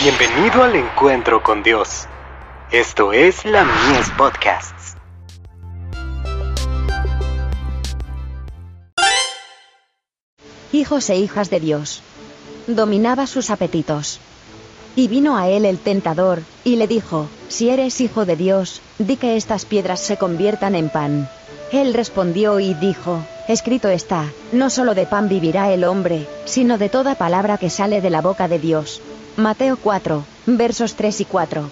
Bienvenido al encuentro con Dios. Esto es la Mies Podcasts. Hijos e hijas de Dios. Dominaba sus apetitos. Y vino a él el tentador, y le dijo, Si eres hijo de Dios, di que estas piedras se conviertan en pan. Él respondió y dijo, Escrito está, no solo de pan vivirá el hombre, sino de toda palabra que sale de la boca de Dios. Mateo 4, versos 3 y 4.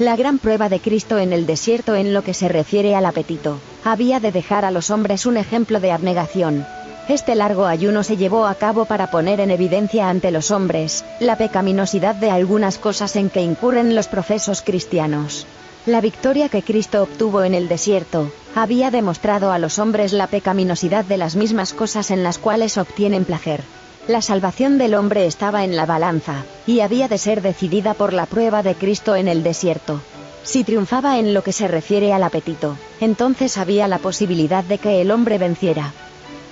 La gran prueba de Cristo en el desierto en lo que se refiere al apetito, había de dejar a los hombres un ejemplo de abnegación. Este largo ayuno se llevó a cabo para poner en evidencia ante los hombres, la pecaminosidad de algunas cosas en que incurren los profesos cristianos. La victoria que Cristo obtuvo en el desierto, había demostrado a los hombres la pecaminosidad de las mismas cosas en las cuales obtienen placer. La salvación del hombre estaba en la balanza, y había de ser decidida por la prueba de Cristo en el desierto. Si triunfaba en lo que se refiere al apetito, entonces había la posibilidad de que el hombre venciera.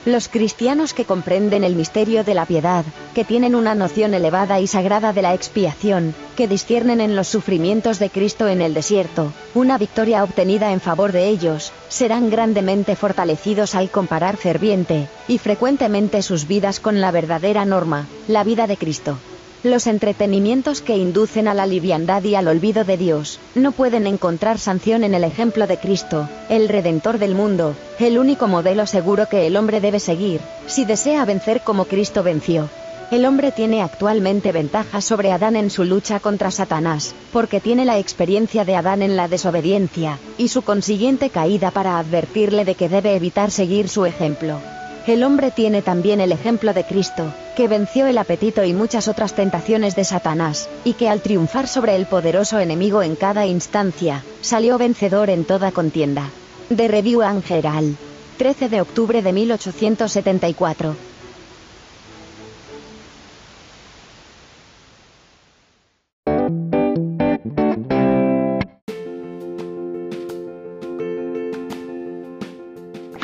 Los cristianos que comprenden el misterio de la piedad, que tienen una noción elevada y sagrada de la expiación, que disciernen en los sufrimientos de Cristo en el desierto, una victoria obtenida en favor de ellos, serán grandemente fortalecidos al comparar ferviente y frecuentemente sus vidas con la verdadera norma, la vida de Cristo. Los entretenimientos que inducen a la liviandad y al olvido de Dios, no pueden encontrar sanción en el ejemplo de Cristo, el Redentor del mundo, el único modelo seguro que el hombre debe seguir, si desea vencer como Cristo venció. El hombre tiene actualmente ventaja sobre Adán en su lucha contra Satanás, porque tiene la experiencia de Adán en la desobediencia, y su consiguiente caída para advertirle de que debe evitar seguir su ejemplo. El hombre tiene también el ejemplo de Cristo, que venció el apetito y muchas otras tentaciones de Satanás, y que al triunfar sobre el poderoso enemigo en cada instancia, salió vencedor en toda contienda. De Review Angeral. 13 de octubre de 1874.